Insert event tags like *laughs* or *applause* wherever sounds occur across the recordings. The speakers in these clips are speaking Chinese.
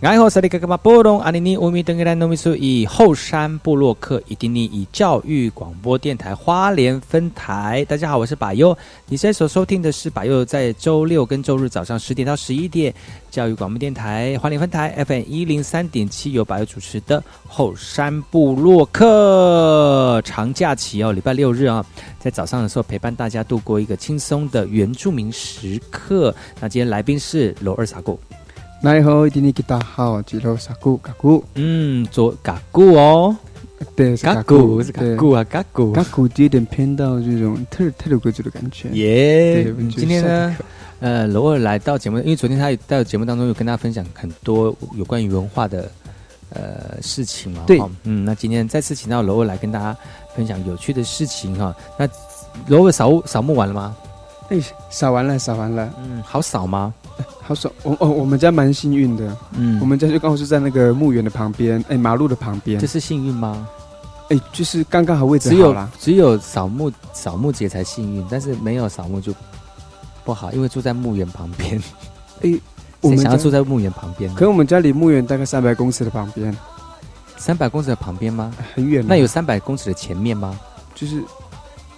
爱好萨利格格马波隆阿尼尼乌米登格兰诺米苏以后山部落克以丁尼以教育广播电台花莲分台，大家好，我是把优。你现在所收听的是把优在周六跟周日早上十点到十一点教育广播电台花莲分台 FM 一零三点七由把优主持的后山部落克长假期哦，礼拜六日啊，在早上的时候陪伴大家度过一个轻松的原住民时刻。那今天来宾是罗二傻狗。奈何一定你给大好，吉罗萨古嘎古，嗯，做嘎古哦，对，嘎古是嘎古啊，嘎古，嘎古有点偏到这种特特有贵族的感觉。耶，今天呢，呃，罗尔来到节目，因为昨天他在节目当中有跟大家分享很多有关于文化的呃事情嘛，对，嗯，那今天再次请到罗尔来跟大家分享有趣的事情哈。那罗尔扫扫墓完了吗？哎，扫完了，扫完了，嗯，好扫吗？好扫！我哦，我们家蛮幸运的，嗯，我们家就刚好是在那个墓园的旁边，哎，马路的旁边。这是幸运吗？哎，就是刚刚好位置好了。只有扫墓扫墓节才幸运，但是没有扫墓就不好，因为住在墓园旁边。哎，*laughs* 我们想要住在墓园旁边，可我们家离墓园大概三百公尺的旁边。三百公尺的旁边吗？很远。那有三百公尺的前面吗？就是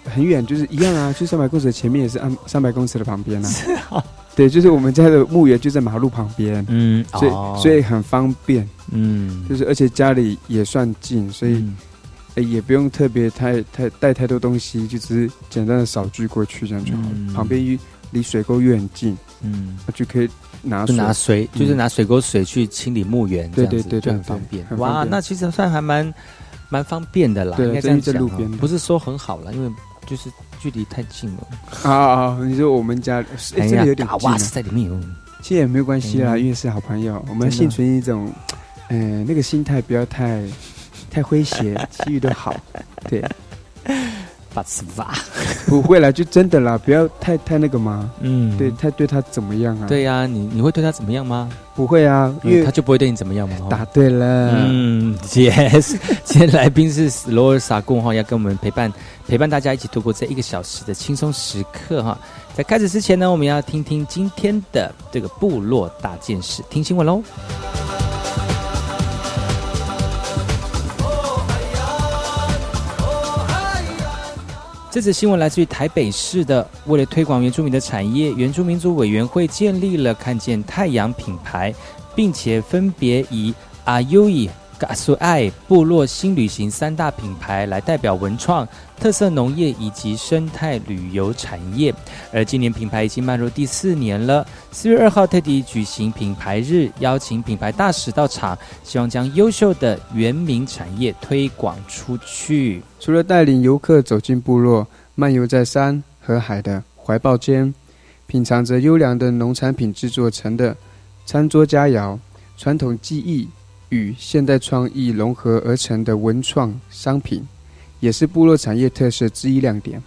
很远，就是一样啊。就三百公尺的前面也是按三百公尺的旁边 *laughs* 啊。对，就是我们家的墓园就在马路旁边，嗯，所以所以很方便，嗯，就是而且家里也算近，所以也不用特别太太带太多东西，就只是简单的扫具过去这样就好了。旁边离离水沟又很近，嗯，就可以拿拿水，就是拿水沟水去清理墓园，对对对，就很方便。哇，那其实算还蛮蛮方便的啦，应该这样讲，不是说很好了，因为就是。距离太近了啊！你说我们家哎，这里有点近，在里面有，其实也没有关系啦，因为是好朋友，我们幸存一种，嗯，那个心态不要太太诙谐，其余都好，对。把词吧，*laughs* 不会啦，就真的啦，不要太太那个嘛。嗯，对，太对他怎么样啊？对呀，你你会对他怎么样吗？不会啊，因为他就不会对你怎么样嘛。答对了，嗯，*laughs* yes。今天来宾是罗尔萨贡哈，要跟我们陪伴陪伴大家一起度过这一个小时的轻松时刻哈。在开始之前呢，我们要听听今天的这个部落大件事，听新闻喽。这则新闻来自于台北市的，为了推广原住民的产业，原住民族委员会建立了看见太阳品牌，并且分别以阿优伊。嘎苏爱部落新旅行三大品牌来代表文创、特色农业以及生态旅游产业，而今年品牌已经迈入第四年了。四月二号特地举行品牌日，邀请品牌大使到场，希望将优秀的原民产业推广出去。除了带领游客走进部落，漫游在山和海的怀抱间，品尝着优良的农产品制作成的餐桌佳肴、传统技艺。与现代创意融合而成的文创商品，也是部落产业特色之一亮点。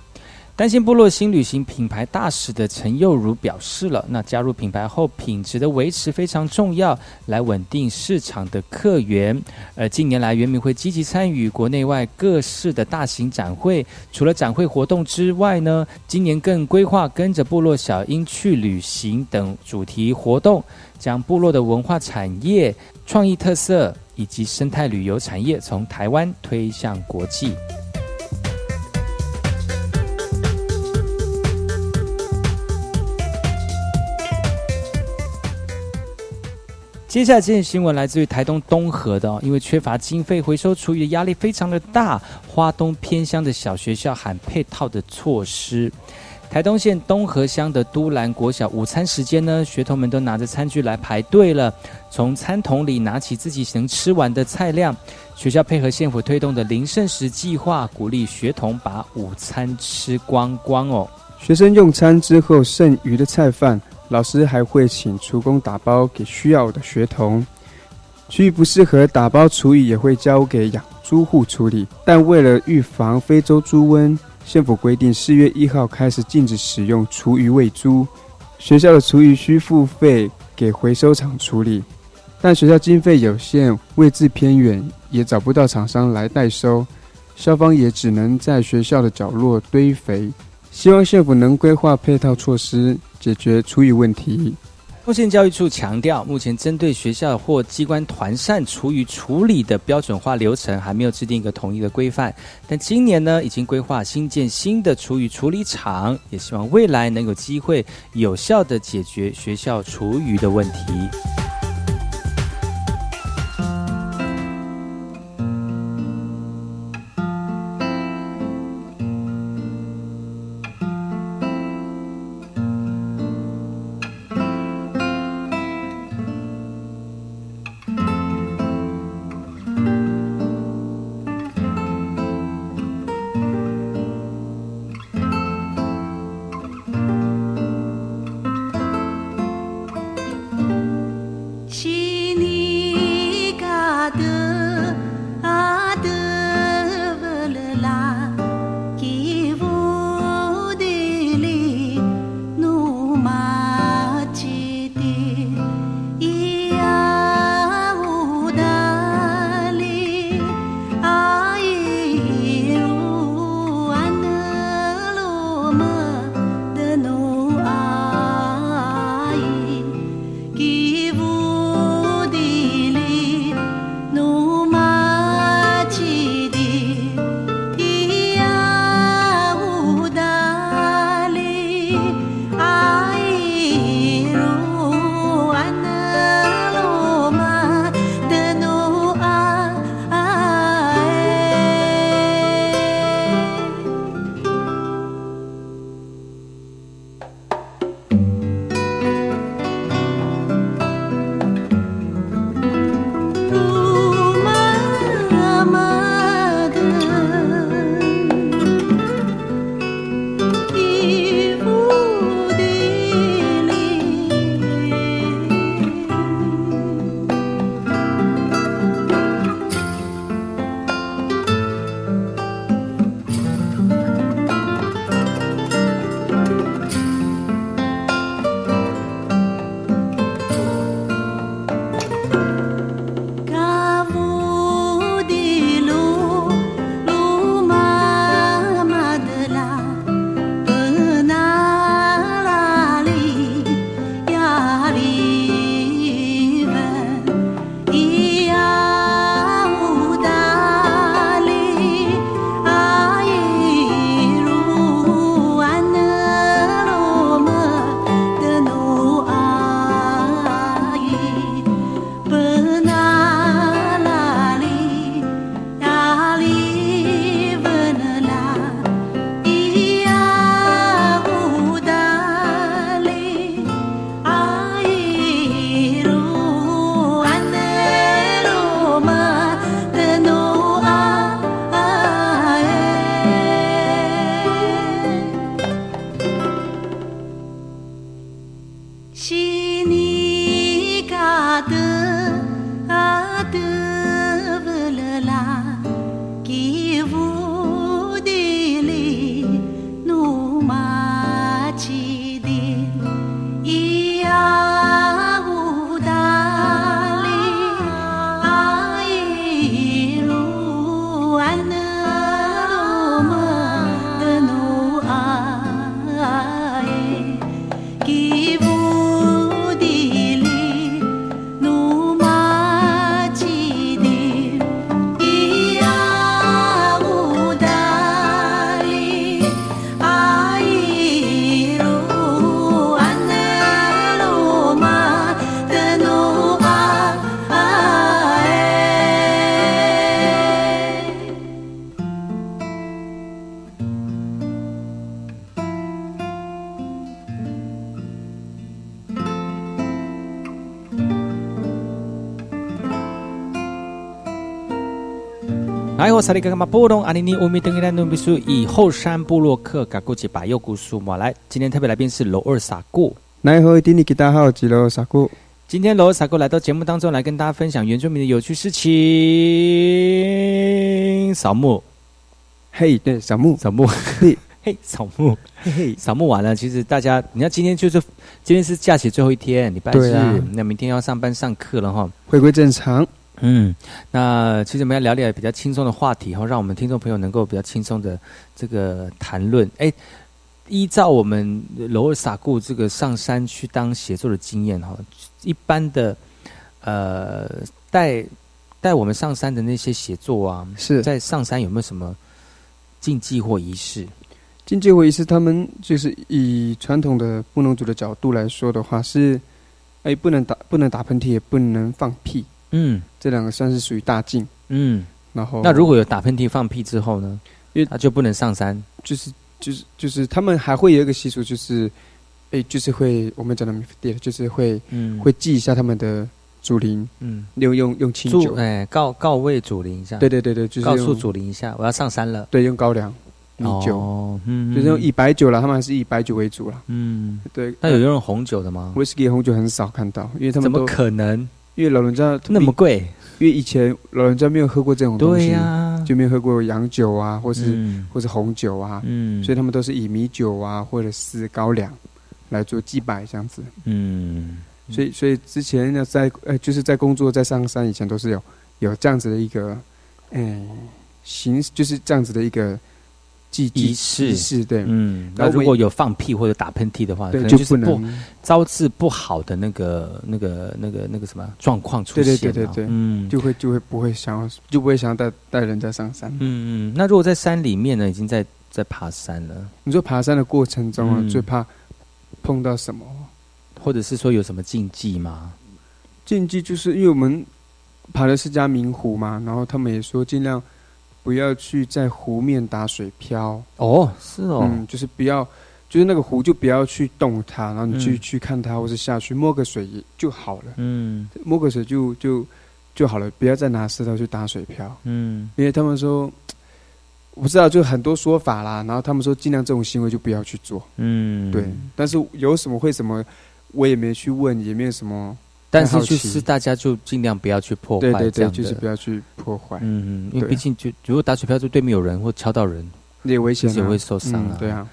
担心部落新旅行品牌大使的陈佑如表示了，那加入品牌后，品质的维持非常重要，来稳定市场的客源。而近年来，原民会积极参与国内外各式的大型展会，除了展会活动之外呢，今年更规划跟着部落小鹰去旅行等主题活动，将部落的文化产业、创意特色以及生态旅游产业从台湾推向国际。接下来这件新闻来自于台东东河的，因为缺乏经费回收厨余的压力非常的大，花东偏乡的小学校喊配套的措施。台东县东河乡的都兰国小午餐时间呢，学童们都拿着餐具来排队了，从餐桶里拿起自己能吃完的菜量。学校配合县府推动的零剩食计划，鼓励学童把午餐吃光光哦。学生用餐之后剩余的菜饭。老师还会请厨工打包给需要的学童，区域不适合打包厨余也会交给养猪户处理。但为了预防非洲猪瘟，县府规定四月一号开始禁止使用厨余喂猪。学校的厨余需付费给回收厂处理，但学校经费有限，位置偏远，也找不到厂商来代收，校方也只能在学校的角落堆肥。希望县府能规划配套措施。解决厨余问题。目前教育处强调，目前针对学校或机关团扇厨余处理的标准化流程还没有制定一个统一的规范。但今年呢，已经规划新建新的厨余处理厂，也希望未来能有机会有效的解决学校厨余的问题。萨利格玛布隆阿尼尼乌米登伊兰努比苏以后山部落克嘎古吉巴右古苏马来，今天特别来宾是罗二萨古。来，好，丁尼吉大号吉罗萨古。今天罗萨古来到节目当中来跟大家分享原住民的有趣事情。扫墓，嘿，对，扫墓，扫墓，嘿，*laughs* 嘿，扫墓，嘿嘿，扫墓完了。其实大家，你看今天就是今天是假期最后一天，礼拜日，那明天要上班上课了哈，回归正常。嗯，那其实我们要聊点比较轻松的话题哈，让我们听众朋友能够比较轻松的这个谈论。哎，依照我们罗尔萨固这个上山去当写作的经验哈，一般的呃带带我们上山的那些写作啊，是在上山有没有什么禁忌或仪式？禁忌或仪式，他们就是以传统的布农族的角度来说的话，是哎不能打不能打喷嚏，也不能放屁。嗯，这两个算是属于大禁。嗯，然后那如果有打喷嚏、放屁之后呢？因为他就不能上山。就是就是就是，他们还会有一个习俗，就是哎，就是会我们讲的就是会嗯会祭一下他们的祖灵。嗯，用用用清酒，哎，告告慰祖灵一下。对对对对，就是告诉祖灵一下，我要上山了。对，用高粱、米酒，嗯，就是用以白酒了，他们还是以白酒为主了。嗯，对。那有用红酒的吗？威士忌红酒很少看到，因为他们怎么可能？因为老人家那么贵，因为以前老人家没有喝过这种东西，啊，就没有喝过洋酒啊，或是或是红酒啊，嗯，所以他们都是以米酒啊，或者是高粱来做祭拜这样子，嗯，所以所以之前呢，在呃就是在工作在上山以前都是有有这样子的一个，嗯，形就是这样子的一个。仪式仪式对，嗯，那如果有放屁或者打喷嚏的话，可能就是不招致不好的那个、那个、那个、那个什么状况出现，对对对对，嗯，就会就会不会想要就不会想要带带人家上山，嗯嗯。那如果在山里面呢，已经在在爬山了，你说爬山的过程中啊，最怕碰到什么，或者是说有什么禁忌吗？禁忌就是因为我们爬的是嘉明湖嘛，然后他们也说尽量。不要去在湖面打水漂。哦，是哦，嗯，就是不要，就是那个湖就不要去动它，然后你去去看它，或是下去摸个水就好了，嗯，摸个水就就就好了，不要再拿石头去打水漂，嗯，因为他们说，我不知道，就很多说法啦，然后他们说尽量这种行为就不要去做，嗯，对，但是有什么会什么，我也没去问，也没有什么。但是就是大家就尽量不要去破坏，对对对，就是不要去破坏。嗯嗯，因为毕竟就如果打水漂，就对面有人或敲到人，也危险，也会受伤啊。对啊。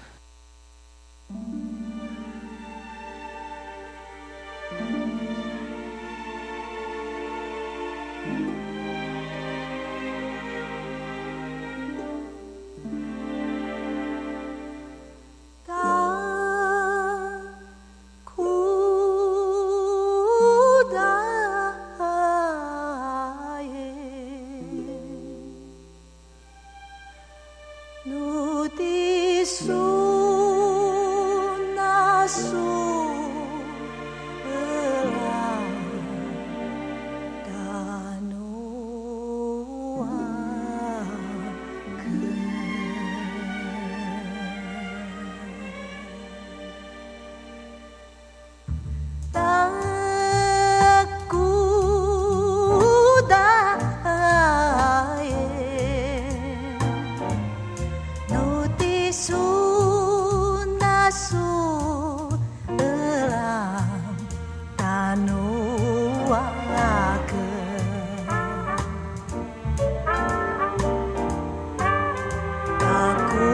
Aku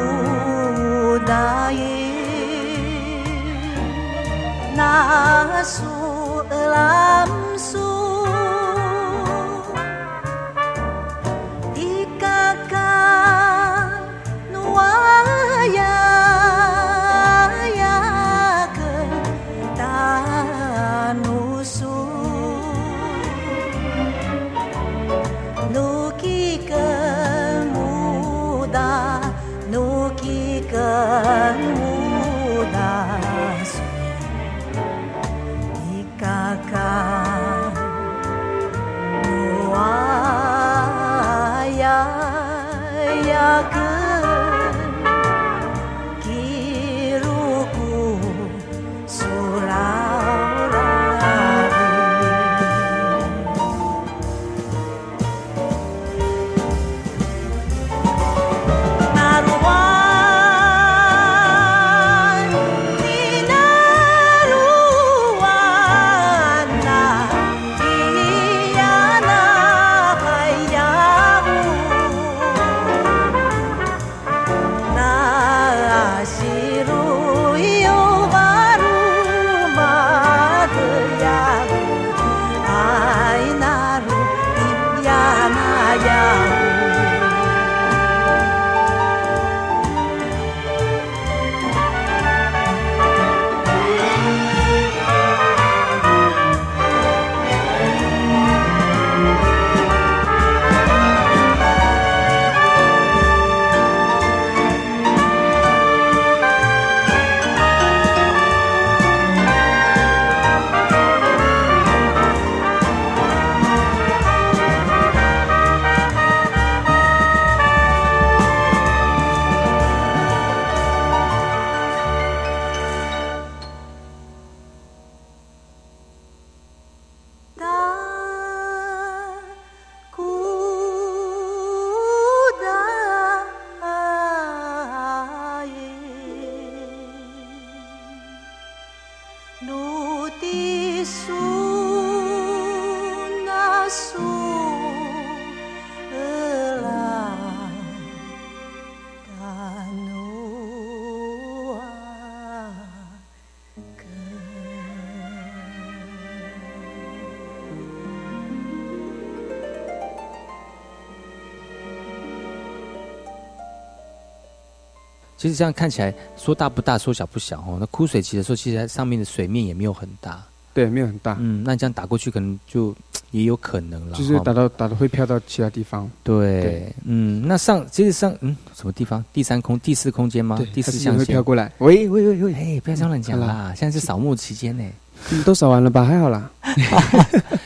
daye nasu 其实这样看起来说大不大，说小不小哦。那枯水期的时候，其实上面的水面也没有很大。对，没有很大。嗯，那你这样打过去可能就也有可能了。就是打到打到会飘到其他地方。对，嗯，那上其实上嗯什么地方？第三空、第四空间吗？第四象限会飘过来。喂喂喂喂，哎，不要这样乱讲啦！现在是扫墓期间呢，都扫完了吧？还好啦。*laughs*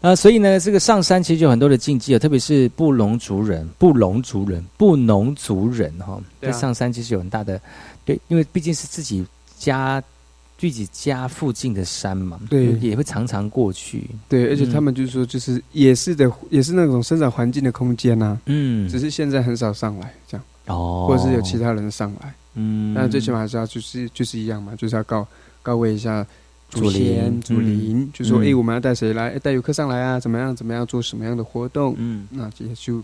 啊，所以呢，这个上山其实有很多的禁忌啊，特别是布农族人、布农族人、布农族人哈，在上山其实有很大的对，因为毕竟是自己家。自己家附近的山嘛，对，也会常常过去。对，而且他们就是说，就是也是的，也是那种生长环境的空间呐。嗯，只是现在很少上来这样，哦，或者是有其他人上来。嗯，但最起码还是要就是就是一样嘛，就是要告告慰一下祖先祖灵，就说哎，我们要带谁来？带游客上来啊？怎么样？怎么样？做什么样的活动？嗯，那也就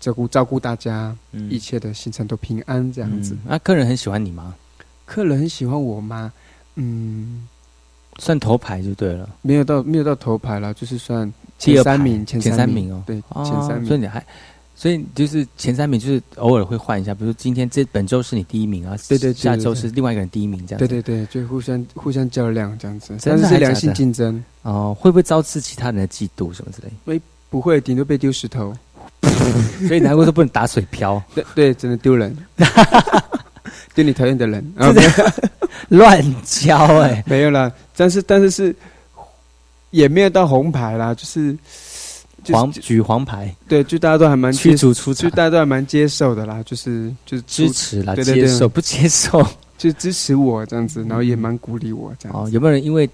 照顾照顾大家，一切的行程都平安这样子。那客人很喜欢你吗？客人很喜欢我吗？嗯，算头牌就对了，没有到没有到头牌了，就是算前三名，前三名哦，对，前三名。所以你还，所以就是前三名，就是偶尔会换一下，比如说今天这本周是你第一名啊，对对，下周是另外一个人第一名这样。对对对，就互相互相较量这样子，但是是良性竞争哦。会不会招致其他人的嫉妒什么之类？没，不会，顶多被丢石头。*laughs* 所以难怪都不能打水漂，对 *laughs* 对，只能丢人。*laughs* 丢你讨厌的人，乱教哎，没有啦，但是但是是也没有到红牌啦，就是黄举黄牌，对，就大家都还蛮驱逐出场，就大家都还蛮接受的啦，就是就是支持啦，接受不接受 *laughs* 就支持我这样子，然后也蛮鼓励我这样。哦，有没有人因为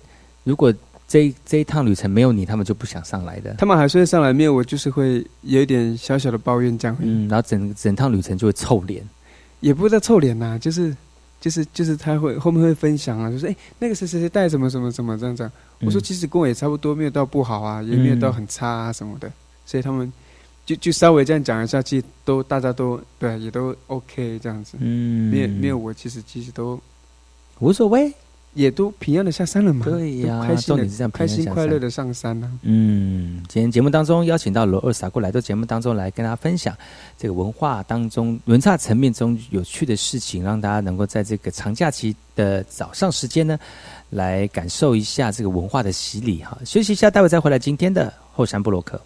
如果这这一趟旅程没有你，他们就不想上来的？他们还是会上来，没有我就是会有一点小小的抱怨这样。嗯，然后整整趟旅程就会臭脸。也不在臭脸呐，就是，就是，就是他会后面会分享啊，就是哎，那个谁谁谁带什么什么什么这样子。我说其实跟我也差不多，没有到不好啊，也没有到很差啊什么的。所以他们就就稍微这样讲一下，其实都大家都对，也都 OK 这样子。嗯，没有没有，我其实其实都无所谓。也都平安的下山了嘛？对呀，重点是这样开心快乐的上山呢。嗯，今天节目当中邀请到罗二傻过来到节目当中来跟大家分享这个文化当中文化层面中有趣的事情，让大家能够在这个长假期的早上时间呢，来感受一下这个文化的洗礼哈。休息一下，待会再回来今天的后山布洛克。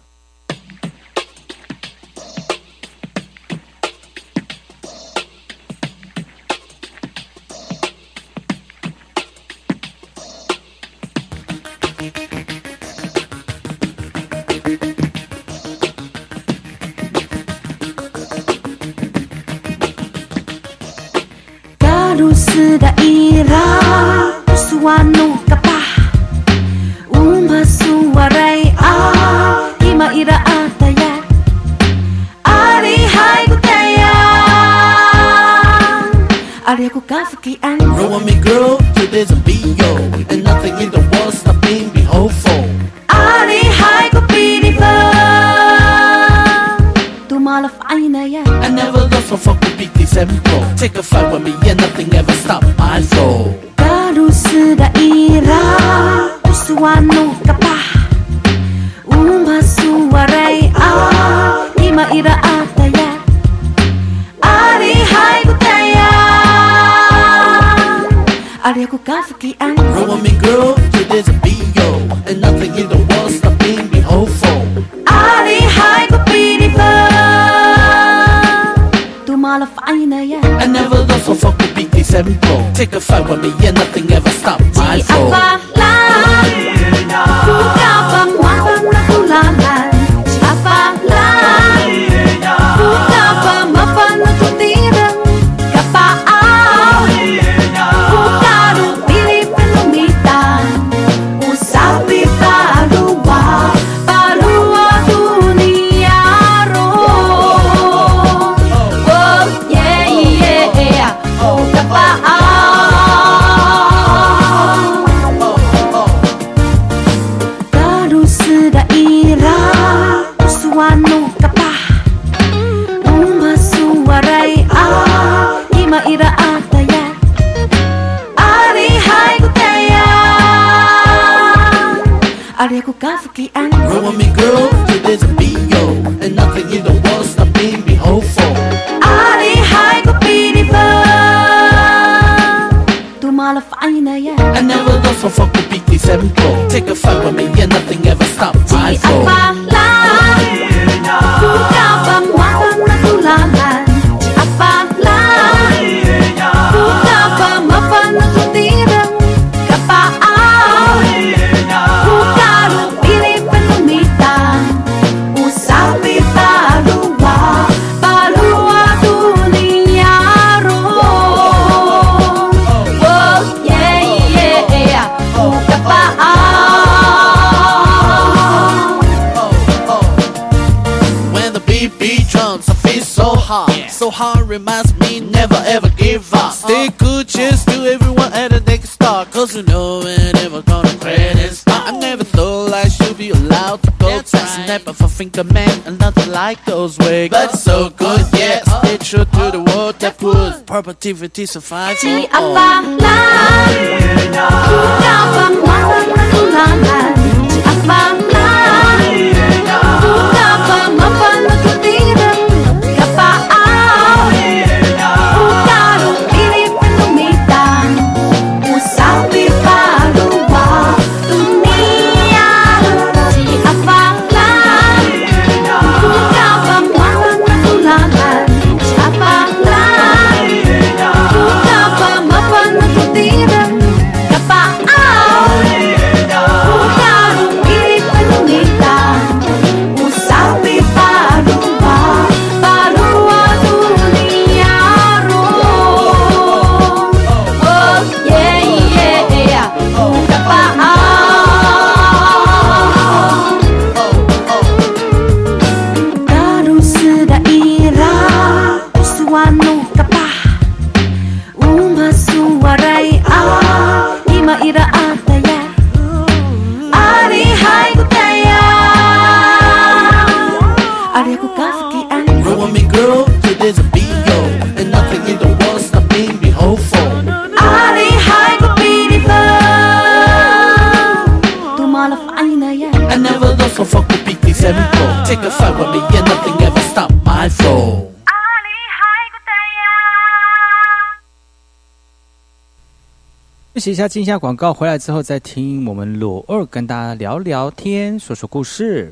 Gafki and with me girl to this B.O. And nothing in the world stopping me hopeful علي هاي كبيني فا تمال في عينيا I never lost so fuck with BT7 Take a fight with me and nothing reminds me never ever give up. Stay good, cheers to everyone at the next star. Cause you know we're never gonna quit and stop. I never thought I should be allowed to go That's right. Never for finger man and nothing like those ways. But it's so good, yeah. Stay true to the world that puts perpetuity survive. Di apa 接一下，进一下广告，回来之后再听我们罗二跟大家聊聊天，说说故事。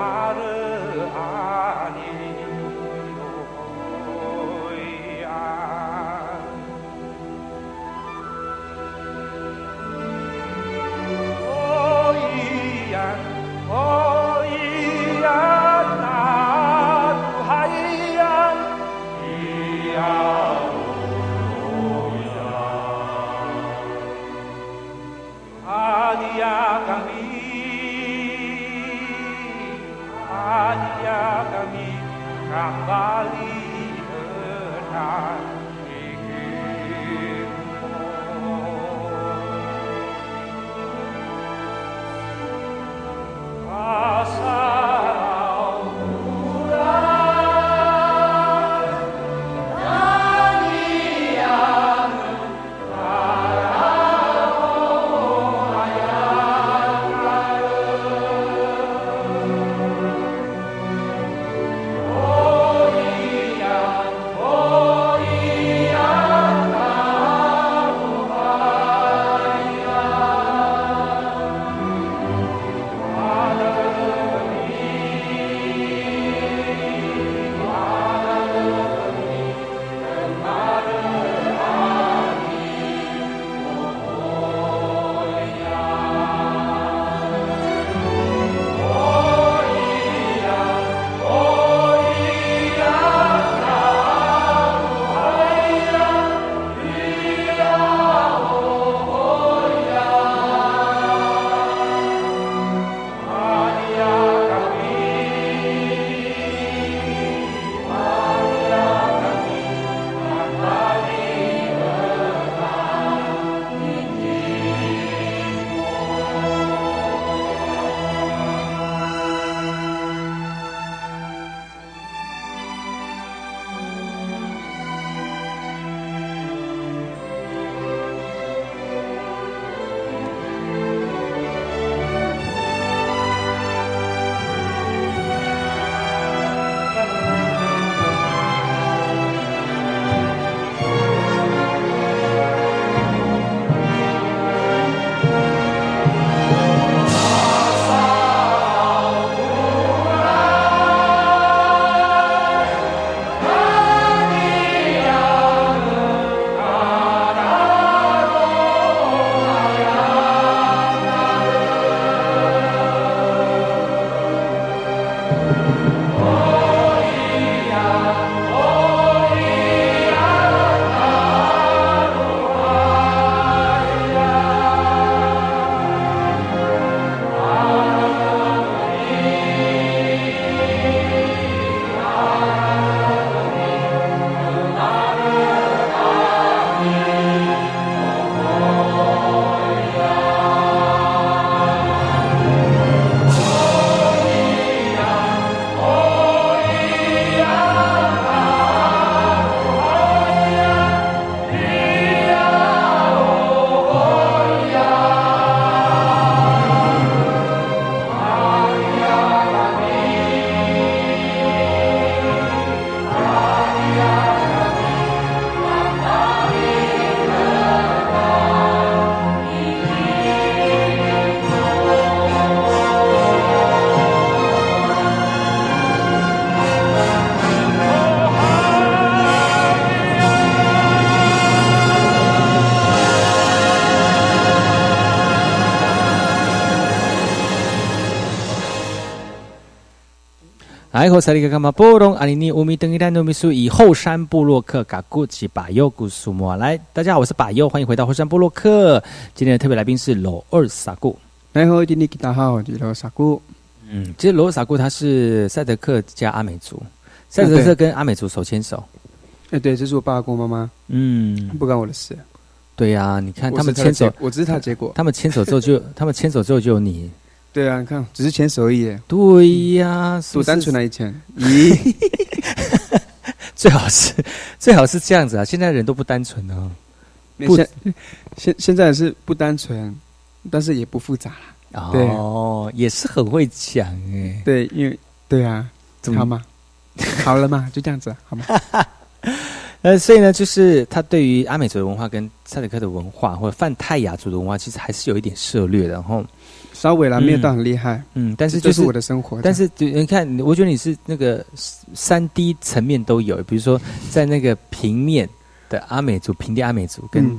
para 后萨利格干嘛波隆阿尼尼乌米登伊丹诺米苏以后山布洛克嘎古吉巴尤古苏莫来，大家好，我是巴尤，欢迎回到后山布洛克。今天的特别来宾是罗二萨古。来后今天大家好，我是罗萨古。嗯，其实罗二萨古他是赛德克加阿美族，赛德克跟阿美族手牵手。哎，对，这是我爸跟我妈妈。嗯，不关我的事。对呀，你看他们牵手，我只是他结果。他们牵手之后就，他们牵手之后就有你。对啊，你看，只是牵手而已。对呀，多单纯啊！以前，咦，*laughs* 最好是最好是这样子啊！现在人都不单纯哦。现现现在是不单纯，但是也不复杂了。哦，也是很会讲哎。对，因为对啊，怎么好吗？好了嘛，*laughs* 就这样子，好吗？*laughs* 呃，所以呢，就是他对于阿美族的文化跟塞德克的文化，或者泛泰雅族的文化，其实还是有一点涉略的。然后。稍微啦，没有到很厉害，嗯，但是就是我的生活。但是你看，我觉得你是那个三 D 层面都有，比如说在那个平面的阿美族、平地阿美族，跟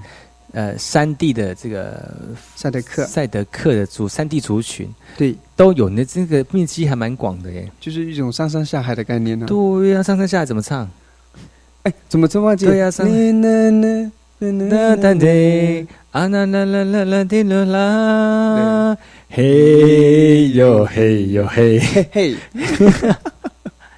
呃三 D 的这个赛德克、赛德克的族三 D 族群，对，都有。那这个面积还蛮广的耶，就是一种上山下海的概念呢。对呀，上山下海怎么唱？哎，怎么唱？对呀，上。啦啦啦啊啦啦啦啦啦滴啦啦，嘿哟嘿哟嘿嘿。嘿，*laughs*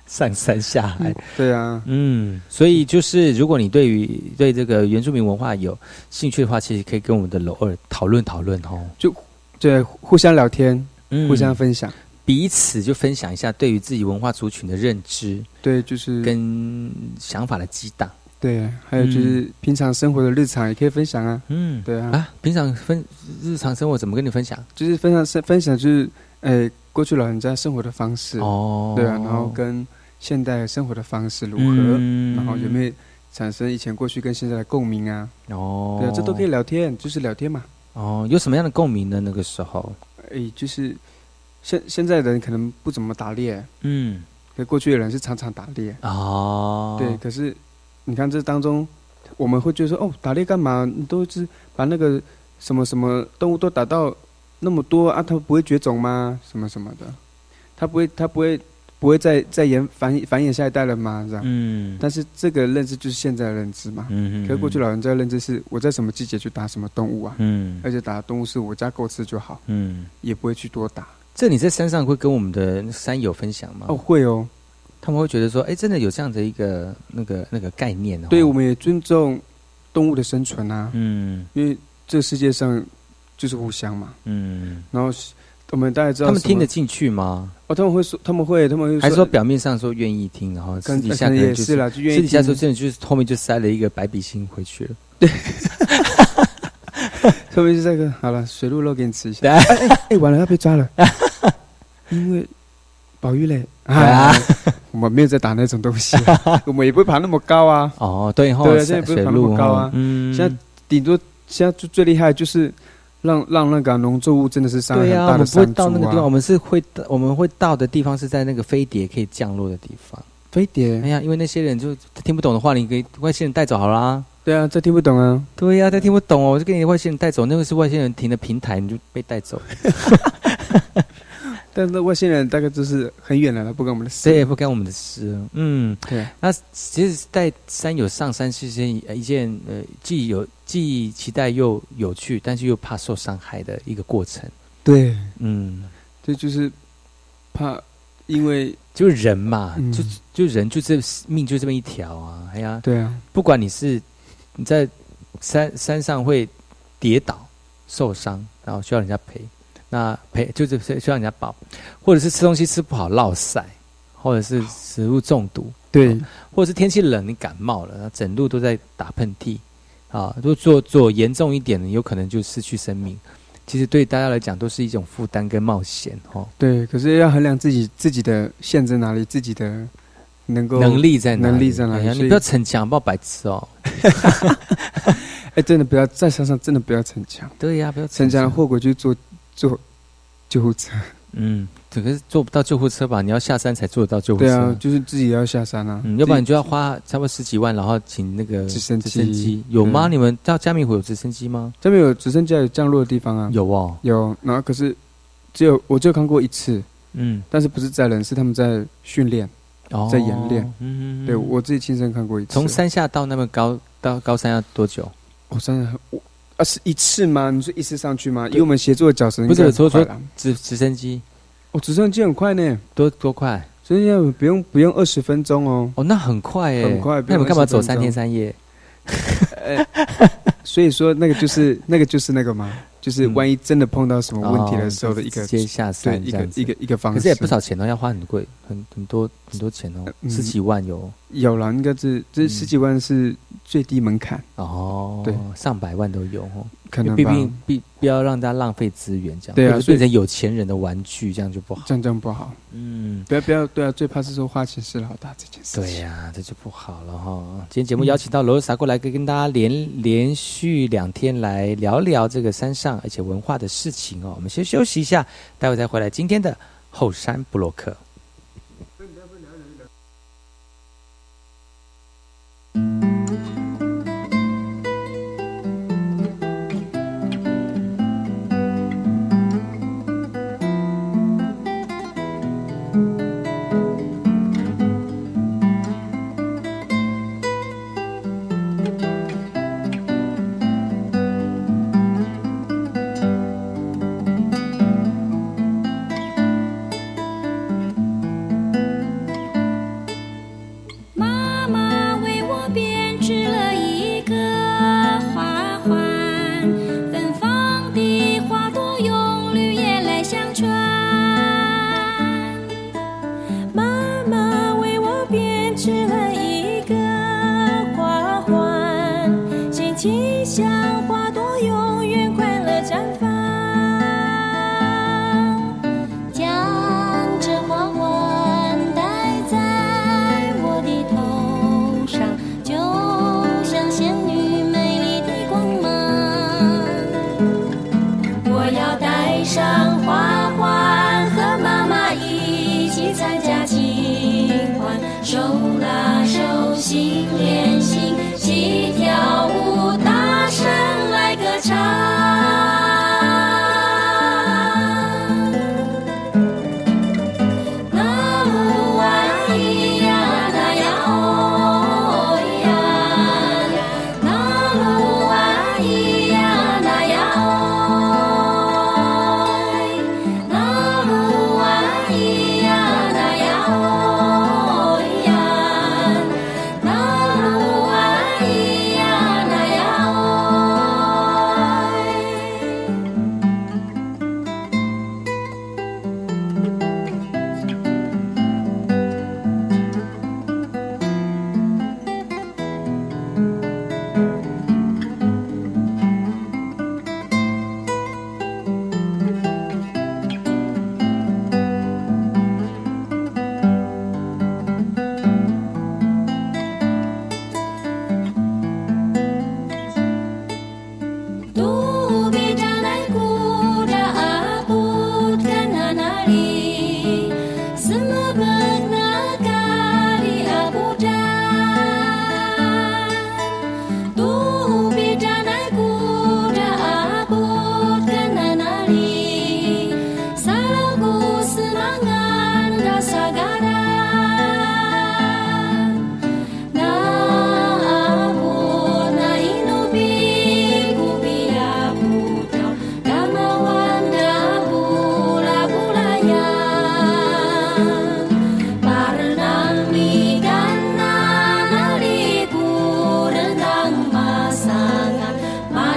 上山下海，对啊，嗯，所以就是如果你对于对这个原住民文化有兴趣的话，其实可以跟我们的楼二讨论讨论哦，就对互相聊天，嗯。互相分享，彼此就分享一下对于自己文化族群的认知，对，就是跟想法的激荡。对，还有就是平常生活的日常也可以分享啊。嗯，对啊。啊，平常分日常生活怎么跟你分享？就是分享，分享就是，诶，过去老人家生活的方式。哦。对啊，然后跟现代生活的方式如何？然后有没有产生以前过去跟现在的共鸣啊？哦。对啊，这都可以聊天，就是聊天嘛。哦，有什么样的共鸣呢？那个时候，诶，就是现现在的人可能不怎么打猎。嗯。可过去的人是常常打猎。哦。对，可是。你看这当中，我们会觉得说，哦，打猎干嘛？你都是把那个什么什么动物都打到那么多啊，它不会绝种吗？什么什么的，它不会，它不会，不会再再延繁繁衍下一代了吗？这样。嗯。但是这个认知就是现在的认知嘛。嗯嗯。可过去老人家的认知是，我在什么季节去打什么动物啊？嗯。而且打的动物是我家够吃就好。嗯。也不会去多打。这你在山上会跟我们的山友分享吗？哦，会哦。他们会觉得说：“哎，真的有这样的一个那个那个概念哦。”对，我们也尊重动物的生存啊。嗯，因为这世界上就是互相嘛。嗯，然后我们大家知道，他们听得进去吗？哦，他们会说，他们会，他们会还是说表面上说愿意听，然后私底下也是了，就愿意私底下说真的就是后面就塞了一个白笔芯回去了。*laughs* 对，特别是这个好了，水鹿肉给你吃一下。*laughs* 哎哎，完了要被抓了，因为。宝玉嘞啊！我们没有在打那种东西，*laughs* 我们也不会爬那么高啊。哦，对，对，现在不会爬那么高啊。嗯，现在顶多现在最最厉害就是让让那个农作物真的是上很大的山猪啊。我们不会到那个地方，我们是会我们会到的地方是在那个飞碟可以降落的地方。飞碟？哎呀，因为那些人就听不懂的话，你给外星人带走好啦。对啊，这听不懂啊。对呀，他听不懂哦，我就给你外星人带走，那个是外星人停的平台，你就被带走。*laughs* 但是外星人大概就是很远了，不跟我们的事，对，不跟我们的事。嗯，对。那其实在山友上山是件一件呃，既有既期待又有趣，但是又怕受伤害的一个过程。对，嗯，这就是怕，因为就人嘛，就就人就这命就这么一条啊，哎呀，对啊，不管你是你在山山上会跌倒受伤，然后需要人家赔。那陪就是需要人家保，或者是吃东西吃不好落晒，或者是食物中毒，对，或者是天气冷你感冒了，整路都在打喷嚏，啊，如果做做严重一点的，有可能就失去生命。其实对大家来讲都是一种负担跟冒险，哦。对，可是要衡量自己自己的限制哪里，自己的能够能力在哪能力在哪里，你不要逞强，不要白痴哦。*laughs* 哎，真的不要在山上，真的不要逞强。对呀，不要逞强，后果就做。坐救护车，嗯，可是坐不到救护车吧？你要下山才坐得到救护车。对啊，就是自己要下山啊，嗯，要不然你就要花差不多十几万，然后请那个直升机，有吗？你们到嘉明湖有直升机吗？嘉明有直升机有降落的地方啊，有哦，有。然后可是只有我只有看过一次，嗯，但是不是载人，是他们在训练，在演练。嗯，对我自己亲身看过一次。从山下到那么高到高山要多久？我真的我。啊，是一次吗？你说一次上去吗？以我们协作的脚程，不是说说直直升机，哦，直升机很快呢，多多快？直升机不用不用二十分钟哦，哦，那很快哎，很快。那你们干嘛走三天三夜？所以说那个就是 *laughs* 那个就是那个吗？就是万一真的碰到什么问题的时候的一个接下山，对一个一个一个方式，可是也不少钱哦，要花很贵，很很多很多钱哦，十几万有有了，应该是这十几万是最低门槛哦，对，上百万都有哦。可能毕竟必不要让大家浪费资源，这样对啊，变成有钱人的玩具，这样就不好。这样这样不好。嗯，不要不要，对啊，最怕是说花钱是老大这件事。对呀，这就不好了哈。今天节目邀请到罗萨过来，跟跟大家连连续两天来聊聊这个山上而且文化的事情哦。我们先休息一下，待会再回来今天的后山布洛克。Thank you.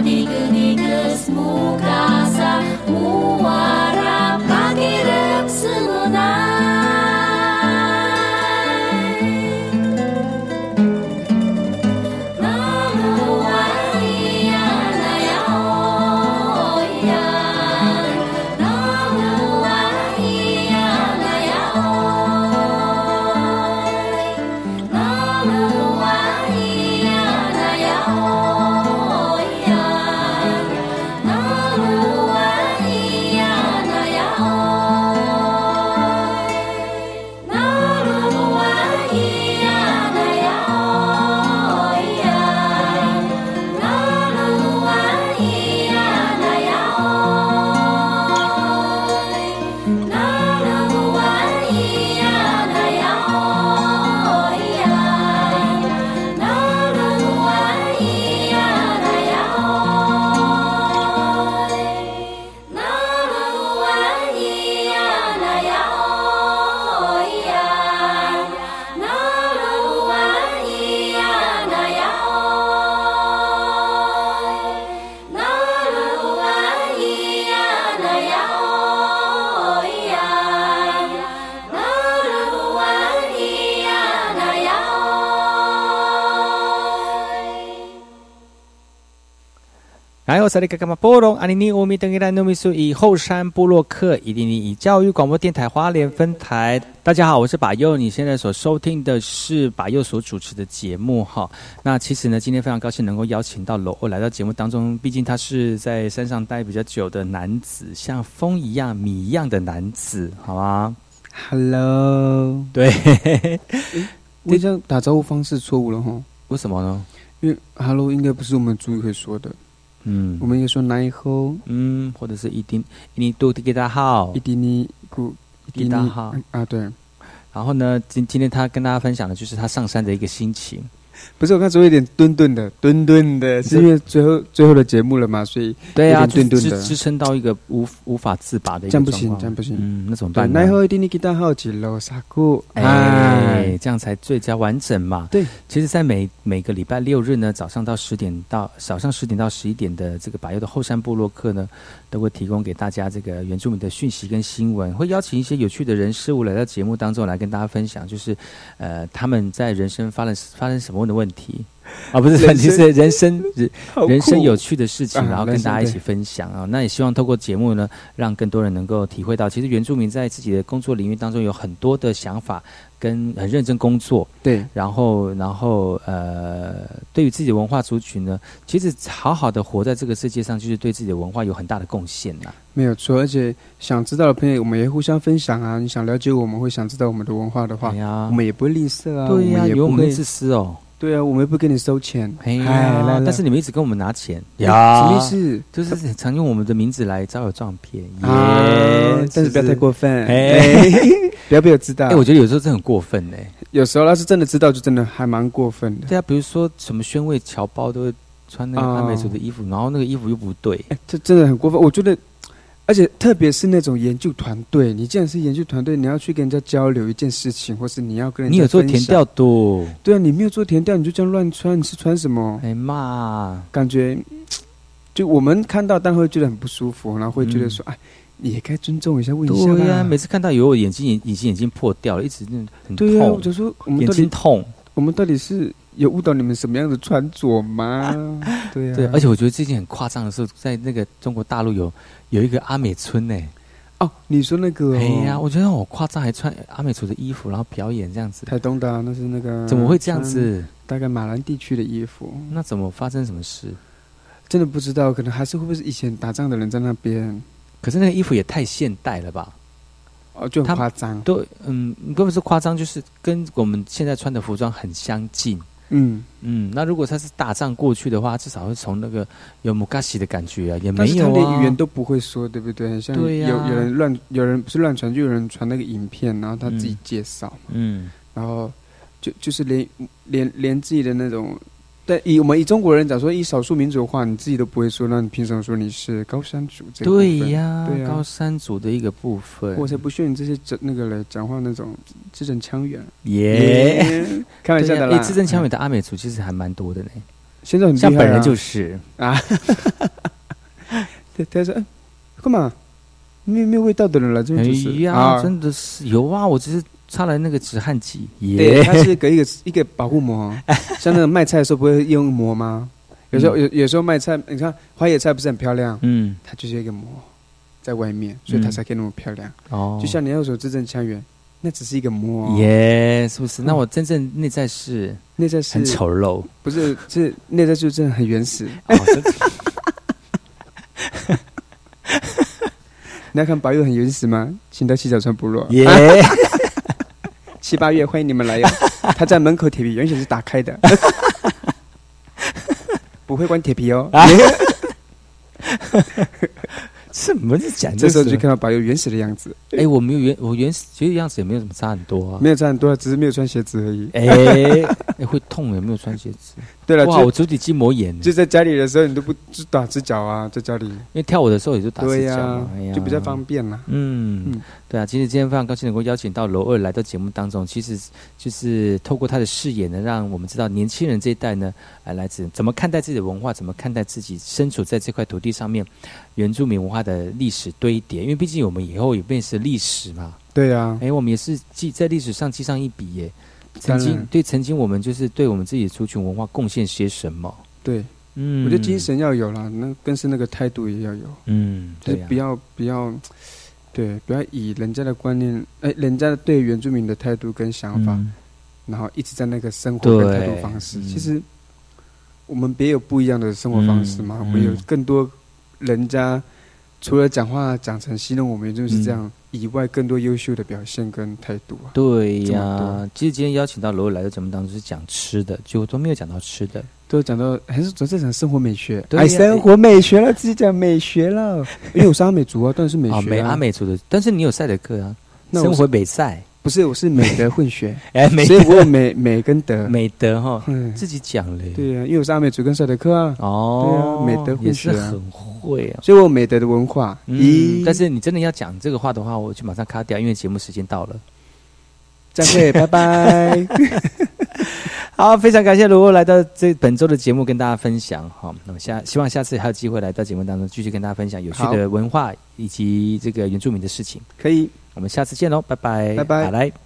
Adică, nică, smuca 以后山布洛克伊丁尼以教育广播电台花莲分台。大家好，我是把佑，你现在所收听的是把佑所主持的节目哈。那其实呢，今天非常高兴能够邀请到罗欧来到节目当中，毕竟他是在山上待比较久的男子，像风一样米一样的男子，好吗？Hello，对，我这样打招呼方式错误了哈？为什么呢？因为 Hello 应该不是我们主语会说的。嗯，我们又说奈何，嗯，或者是一定，你都给他好，一定你古，给他好啊，对。然后呢，今今天他跟大家分享的就是他上山的一个心情。*laughs* 不是我看说有点顿顿的，顿顿的，是因为最后最后的节目了嘛，所以对啊，顿顿的。支撑到一个无无法自拔的一个这样不行，这样不行，嗯，那怎么办？奈何一定你给他好几楼沙库，哎，这样才最佳完整嘛。对，其实，在每每个礼拜六日呢，早上到十点到早上十点到十一点的这个百优的后山部落客呢，都会提供给大家这个原住民的讯息跟新闻，会邀请一些有趣的人事物来到节目当中来跟大家分享，就是呃他们在人生发生发生什么样的问题。*laughs* 啊，不是问题是人生人人生有趣的事情，然后跟大家一起分享啊。那也希望透过节目呢，让更多人能够体会到，其实原住民在自己的工作领域当中有很多的想法，跟很认真工作。对，然后然后呃，对于自己的文化族群呢，其实好好的活在这个世界上，就是对自己的文化有很大的贡献呐。没有错，而且想知道的朋友，我们也互相分享啊。你想了解我们，会想知道我们的文化的话，我们也不会吝啬啊。对呀，有我们自私哦。对啊，我们不给你收钱，哎，但是你们一直跟我们拿钱，呀，什么意思？就是常用我们的名字来招摇撞骗，耶！但是不要太过分，哎，*laughs* 不要被我知道。哎，我觉得有时候真的很过分呢。有时候要是真的知道，就真的还蛮过分的。对啊，比如说什么宣慰侨胞都会穿那个阿美族的衣服，然后那个衣服又不对，这真的很过分。我觉得。而且特别是那种研究团队，你既然是研究团队，你要去跟人家交流一件事情，或是你要跟人家你有做填调度？对啊，你没有做填调，你就这样乱穿，你是穿什么？哎妈，感觉就我们看到，但会觉得很不舒服，然后会觉得说，哎，你也该尊重一下，问一下。对呀，每次看到有我眼睛眼隐形眼镜破掉了，一直那很痛，就说我们眼睛痛，我们到底是？有误导你们什么样的穿着吗？*laughs* 对啊，对，而且我觉得最近很夸张的是，在那个中国大陆有有一个阿美村呢。哦，你说那个？哎呀，我觉得我夸张，还穿阿美族的衣服，然后表演这样子。台东的，那是那个？怎么会这样子？大概马兰地区的衣服。那怎么发生什么事？真的不知道，可能还是会不会是以前打仗的人在那边？可是那个衣服也太现代了吧？哦，就很夸张。对，嗯，根本是夸张，就是跟我们现在穿的服装很相近。嗯嗯，那如果他是打仗过去的话，至少会从那个有木嘎西的感觉啊，也没有啊。连语言都不会说，对不对？像有有人乱，有人不是乱传，就有人传那个影片，然后他自己介绍，嗯，然后就就是连连连自己的那种。但以我们以中国人讲说，以少数民族的话，你自己都不会说，那你凭什么说你是高山族？对呀，对呀，高山族的一个部分。我才不屑你这些那个嘞，讲话那种字正腔圆。耶，开玩笑的啦。字正腔圆的阿美族其实还蛮多的呢。现在很像本人就是啊。对，*laughs* 他说：“干嘛？没有没有味道的人来这边就是。”哎呀，真的是有啊！我只是。擦了那个止汗剂，对，它是隔一个一个保护膜，*laughs* 像那个卖菜的时候不会用膜吗？有时候有有时候卖菜，你看花野菜不是很漂亮？嗯，它就是一个膜在外面，所以它才可以那么漂亮。哦，就像你要说字正腔圆，那只是一个膜，耶，是不是？那我真正内在是内在是很丑陋，不是？是内在就真的很原始。你要 *laughs* 看白玉很原始吗？请到七角川部落。耶。七八月欢迎你们来哟！*laughs* 他在门口铁皮原先是打开的，*laughs* 不会关铁皮哦。*laughs* 什么是讲？这时候就看到宝有原始的样子。哎，我没有原我原始其实样子也没有什么差很多啊，没有差很多，只是没有穿鞋子而已。哎，*laughs* 会痛有没有穿鞋子？对了，哇，我足底筋膜炎。就在家里的时候，你都不打赤脚啊，在家里。因为跳舞的时候也就打赤脚嘛，就比较方便了。嗯，对啊，其实今天非常高兴能够邀请到楼二来到节目当中，其实就是透过他的视野呢，让我们知道年轻人这一代呢，来来自怎么看待自己的文化，怎么看待自己身处在这块土地上面。原住民文化的历史堆叠，因为毕竟我们以后也变成历史嘛。对呀，哎，我们也是记在历史上记上一笔耶。曾经对曾经我们就是对我们自己的族群文化贡献些什么？对，嗯，我觉得精神要有啦，那更是那个态度也要有。嗯，就是不要不要，对，不要以人家的观念，哎，人家对原住民的态度跟想法，然后一直在那个生活跟态度方式。其实我们别有不一样的生活方式嘛，我们有更多人家除了讲话讲成戏弄我们，就是这样。以外，更多优秀的表现跟态度啊！对呀，其实今天邀请到罗来的节目当中是讲吃的，就都没有讲到吃的，都讲到还是主要讲生活美学。哎，生活美学了，自己讲美学了。*laughs* 因为我是阿美族啊，但是美学啊，阿美族的，但是你有赛德克啊，生活美赛。不是，我是美德混血，*laughs* 哎，所以我有美美跟德，美德哈，自己讲嘞。对啊，因为我是阿美族跟赛德克啊。哦，对啊，美德混血很会啊，所以我有美德的文化。嗯，但是你真的要讲这个话的话，我就马上卡掉，因为节目时间到了。再会，拜拜。*laughs* 好，非常感谢卢欧来到这本周的节目跟大家分享。好，那么下希望下次还有机会来到节目当中继续跟大家分享有趣的文化以及这个原住民的事情。可以。我们下次见喽，拜拜，拜拜，好来。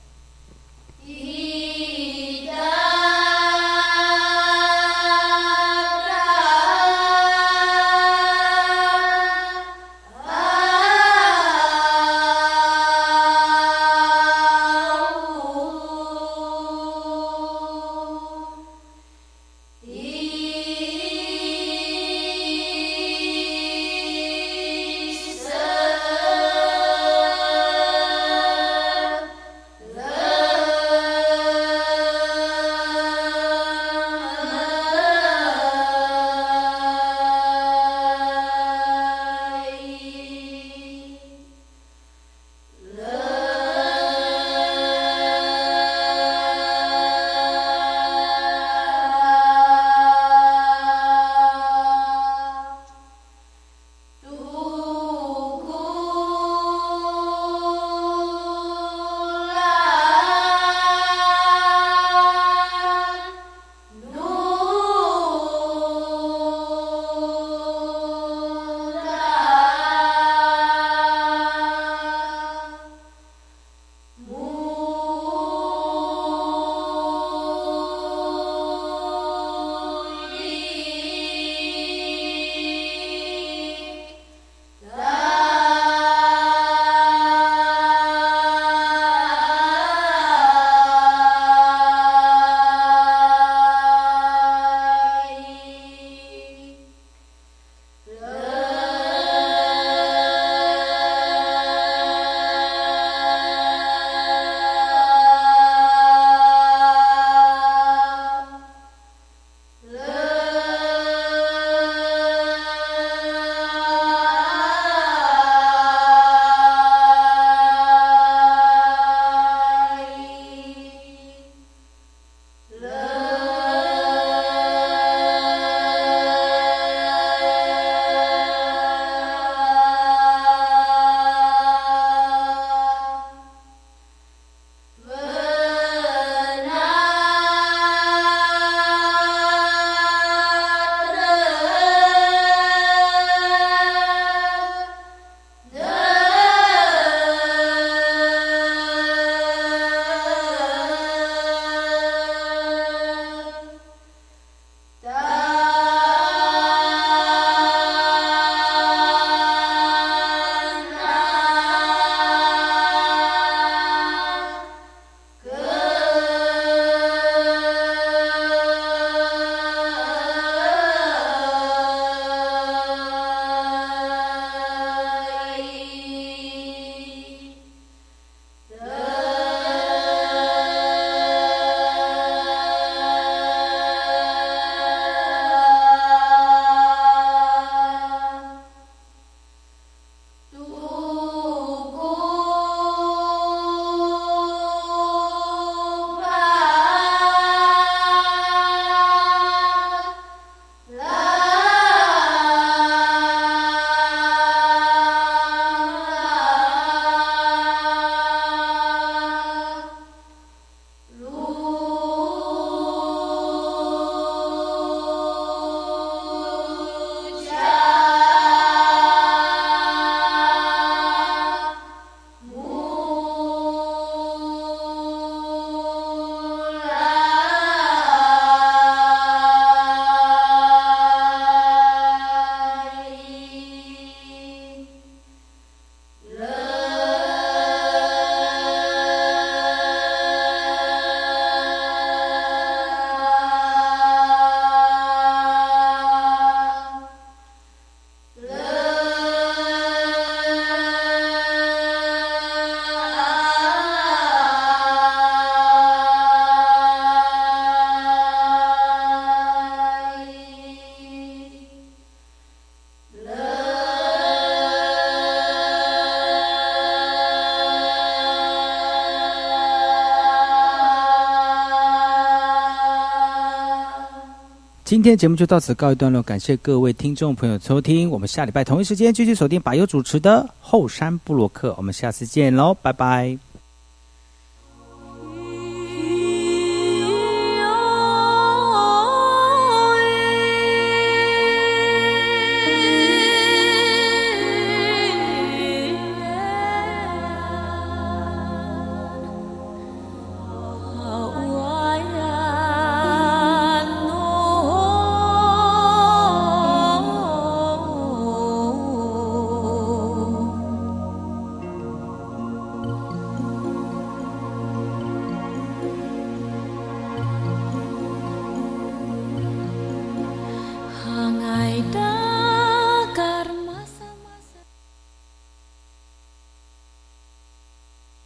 今天节目就到此告一段落，感谢各位听众朋友收听，我们下礼拜同一时间继续锁定百优主持的后山布洛克，我们下次见喽，拜拜。